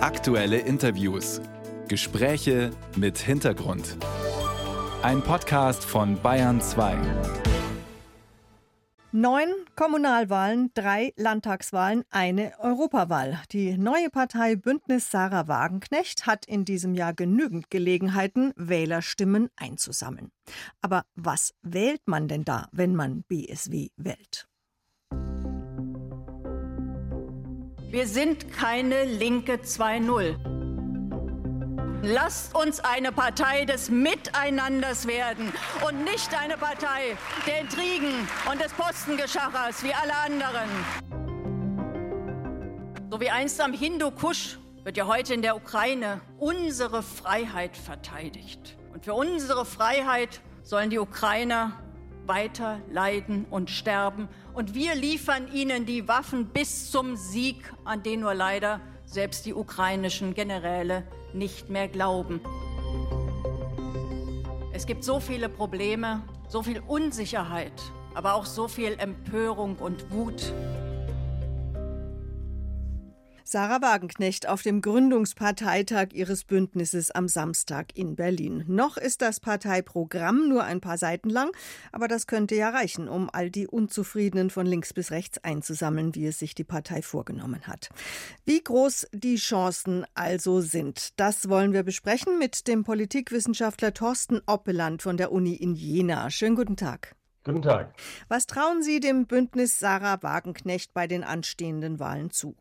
Aktuelle Interviews. Gespräche mit Hintergrund. Ein Podcast von Bayern 2. Neun Kommunalwahlen, drei Landtagswahlen, eine Europawahl. Die neue Partei Bündnis Sarah Wagenknecht hat in diesem Jahr genügend Gelegenheiten, Wählerstimmen einzusammeln. Aber was wählt man denn da, wenn man BSW wählt? Wir sind keine linke 2.0. Lasst uns eine Partei des Miteinanders werden und nicht eine Partei der Intrigen und des Postengeschachers wie alle anderen. So wie einst am Hindu-Kusch wird ja heute in der Ukraine unsere Freiheit verteidigt. Und für unsere Freiheit sollen die Ukrainer weiter leiden und sterben. Und wir liefern ihnen die Waffen bis zum Sieg, an den nur leider selbst die ukrainischen Generäle nicht mehr glauben. Es gibt so viele Probleme, so viel Unsicherheit, aber auch so viel Empörung und Wut. Sarah Wagenknecht auf dem Gründungsparteitag ihres Bündnisses am Samstag in Berlin. Noch ist das Parteiprogramm nur ein paar Seiten lang, aber das könnte ja reichen, um all die Unzufriedenen von links bis rechts einzusammeln, wie es sich die Partei vorgenommen hat. Wie groß die Chancen also sind, das wollen wir besprechen mit dem Politikwissenschaftler Thorsten Oppeland von der Uni in Jena. Schönen guten Tag. Guten Tag. Was trauen Sie dem Bündnis Sarah Wagenknecht bei den anstehenden Wahlen zu?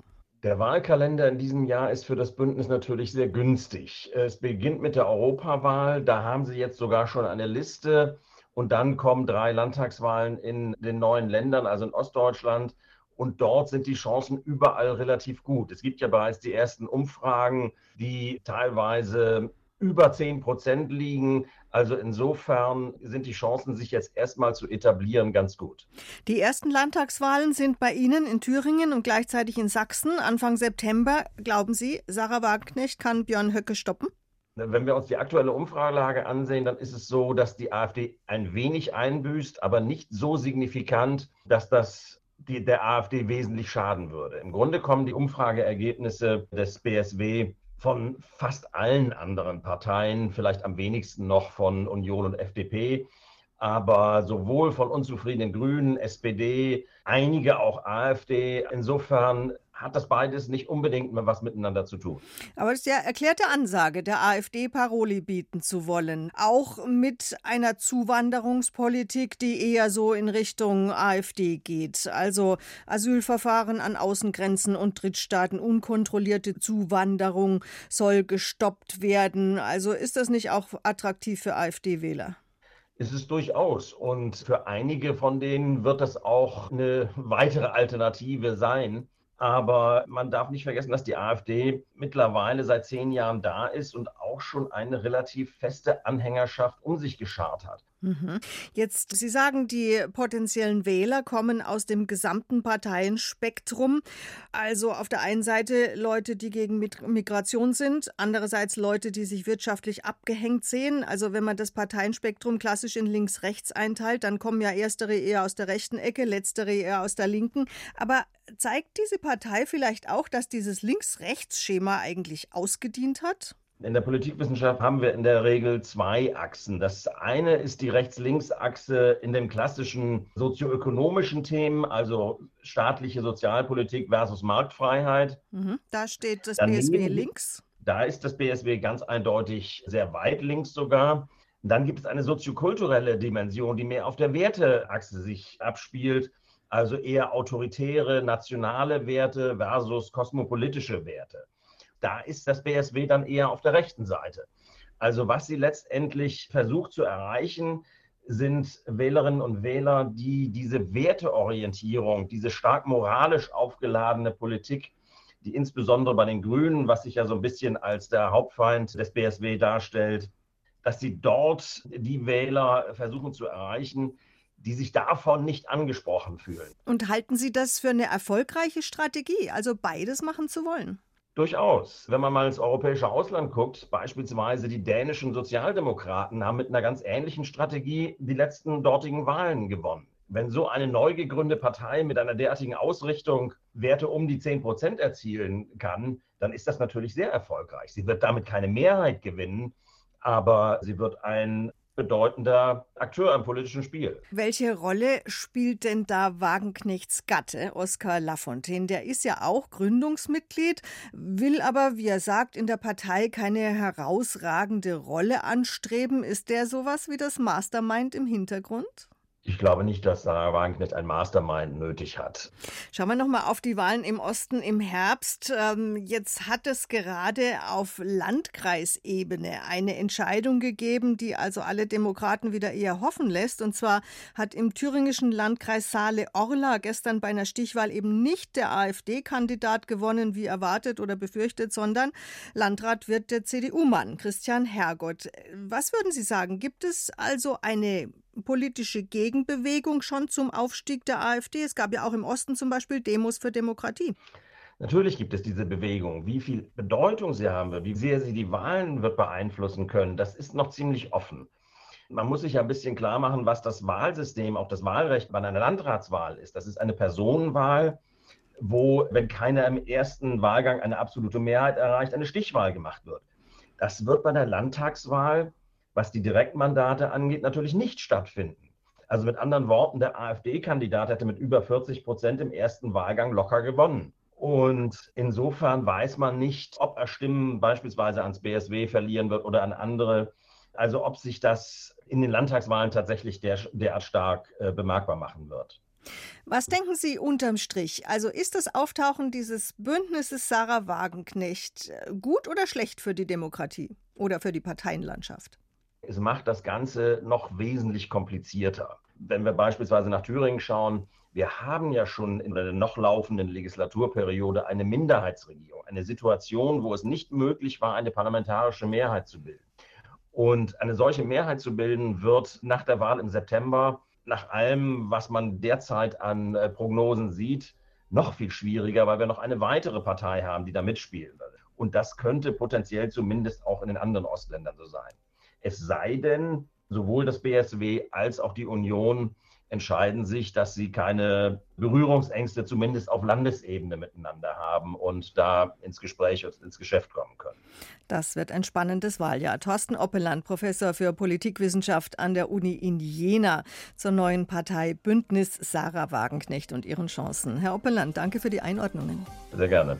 Der Wahlkalender in diesem Jahr ist für das Bündnis natürlich sehr günstig. Es beginnt mit der Europawahl. Da haben Sie jetzt sogar schon eine Liste. Und dann kommen drei Landtagswahlen in den neuen Ländern, also in Ostdeutschland. Und dort sind die Chancen überall relativ gut. Es gibt ja bereits die ersten Umfragen, die teilweise über 10 Prozent liegen. Also insofern sind die Chancen, sich jetzt erstmal zu etablieren, ganz gut. Die ersten Landtagswahlen sind bei Ihnen in Thüringen und gleichzeitig in Sachsen Anfang September. Glauben Sie, Sarah Wagenknecht kann Björn Höcke stoppen? Wenn wir uns die aktuelle Umfragelage ansehen, dann ist es so, dass die AfD ein wenig einbüßt, aber nicht so signifikant, dass das die, der AfD wesentlich schaden würde. Im Grunde kommen die Umfrageergebnisse des BSW von fast allen anderen Parteien, vielleicht am wenigsten noch von Union und FDP, aber sowohl von unzufriedenen Grünen, SPD, einige auch AfD. Insofern hat das beides nicht unbedingt mehr was miteinander zu tun. Aber es ist ja erklärte Ansage, der AfD Paroli bieten zu wollen. Auch mit einer Zuwanderungspolitik, die eher so in Richtung AfD geht. Also Asylverfahren an Außengrenzen und Drittstaaten, unkontrollierte Zuwanderung soll gestoppt werden. Also ist das nicht auch attraktiv für AfD-Wähler? ist es durchaus. Und für einige von denen wird das auch eine weitere Alternative sein. Aber man darf nicht vergessen, dass die AfD mittlerweile seit zehn Jahren da ist und auch schon eine relativ feste Anhängerschaft um sich geschart hat. Mhm. Jetzt, Sie sagen, die potenziellen Wähler kommen aus dem gesamten Parteienspektrum. Also auf der einen Seite Leute, die gegen Migration sind, andererseits Leute, die sich wirtschaftlich abgehängt sehen. Also wenn man das Parteienspektrum klassisch in links-rechts einteilt, dann kommen ja erstere eher aus der rechten Ecke, letztere eher aus der linken. Aber zeigt diese Partei vielleicht auch, dass dieses Links-Rechts-Schema eigentlich ausgedient hat? In der Politikwissenschaft haben wir in der Regel zwei Achsen. Das eine ist die Rechts-Links-Achse in den klassischen sozioökonomischen Themen, also staatliche Sozialpolitik versus Marktfreiheit. Mhm. Da steht das Daneben, BSW links. Da ist das BSW ganz eindeutig sehr weit links sogar. Dann gibt es eine soziokulturelle Dimension, die mehr auf der Werteachse sich abspielt, also eher autoritäre, nationale Werte versus kosmopolitische Werte da ist das BSW dann eher auf der rechten Seite. Also was sie letztendlich versucht zu erreichen, sind Wählerinnen und Wähler, die diese Werteorientierung, diese stark moralisch aufgeladene Politik, die insbesondere bei den Grünen, was sich ja so ein bisschen als der Hauptfeind des BSW darstellt, dass sie dort die Wähler versuchen zu erreichen, die sich davon nicht angesprochen fühlen. Und halten Sie das für eine erfolgreiche Strategie, also beides machen zu wollen? Durchaus. Wenn man mal ins europäische Ausland guckt, beispielsweise die dänischen Sozialdemokraten haben mit einer ganz ähnlichen Strategie die letzten dortigen Wahlen gewonnen. Wenn so eine neu gegründete Partei mit einer derartigen Ausrichtung Werte um die 10 Prozent erzielen kann, dann ist das natürlich sehr erfolgreich. Sie wird damit keine Mehrheit gewinnen, aber sie wird ein bedeutender Akteur im politischen Spiel. Welche Rolle spielt denn da Wagenknechts Gatte, Oskar Lafontaine? Der ist ja auch Gründungsmitglied, will aber, wie er sagt, in der Partei keine herausragende Rolle anstreben. Ist der sowas wie das Mastermind im Hintergrund? Ich glaube nicht, dass Sarah Wagenknecht ein Mastermind nötig hat. Schauen wir nochmal auf die Wahlen im Osten im Herbst. Ähm, jetzt hat es gerade auf Landkreisebene eine Entscheidung gegeben, die also alle Demokraten wieder eher hoffen lässt. Und zwar hat im thüringischen Landkreis Saale-Orla gestern bei einer Stichwahl eben nicht der AfD-Kandidat gewonnen, wie erwartet oder befürchtet, sondern Landrat wird der CDU-Mann Christian Hergott. Was würden Sie sagen? Gibt es also eine politische Gegenbewegung schon zum Aufstieg der AfD? Es gab ja auch im Osten zum Beispiel Demos für Demokratie. Natürlich gibt es diese Bewegung. Wie viel Bedeutung sie haben wird, wie sehr sie die Wahlen wird beeinflussen können, das ist noch ziemlich offen. Man muss sich ja ein bisschen klar machen, was das Wahlsystem, auch das Wahlrecht bei einer Landratswahl ist. Das ist eine Personenwahl, wo, wenn keiner im ersten Wahlgang eine absolute Mehrheit erreicht, eine Stichwahl gemacht wird. Das wird bei der Landtagswahl was die Direktmandate angeht, natürlich nicht stattfinden. Also mit anderen Worten, der AfD-Kandidat hätte mit über 40 Prozent im ersten Wahlgang locker gewonnen. Und insofern weiß man nicht, ob er Stimmen beispielsweise ans BSW verlieren wird oder an andere. Also ob sich das in den Landtagswahlen tatsächlich der, derart stark äh, bemerkbar machen wird. Was denken Sie unterm Strich? Also ist das Auftauchen dieses Bündnisses Sarah Wagenknecht äh, gut oder schlecht für die Demokratie oder für die Parteienlandschaft? Es macht das Ganze noch wesentlich komplizierter. Wenn wir beispielsweise nach Thüringen schauen, wir haben ja schon in der noch laufenden Legislaturperiode eine Minderheitsregierung, eine Situation, wo es nicht möglich war, eine parlamentarische Mehrheit zu bilden. Und eine solche Mehrheit zu bilden, wird nach der Wahl im September, nach allem, was man derzeit an äh, Prognosen sieht, noch viel schwieriger, weil wir noch eine weitere Partei haben, die da mitspielen will. Und das könnte potenziell zumindest auch in den anderen Ostländern so sein. Es sei denn, sowohl das BSW als auch die Union entscheiden sich, dass sie keine Berührungsängste zumindest auf Landesebene miteinander haben und da ins Gespräch und ins Geschäft kommen können. Das wird ein spannendes Wahljahr. Thorsten Oppeland, Professor für Politikwissenschaft an der Uni in Jena zur neuen Partei Bündnis Sarah Wagenknecht und ihren Chancen. Herr Oppeland, danke für die Einordnungen. Sehr gerne.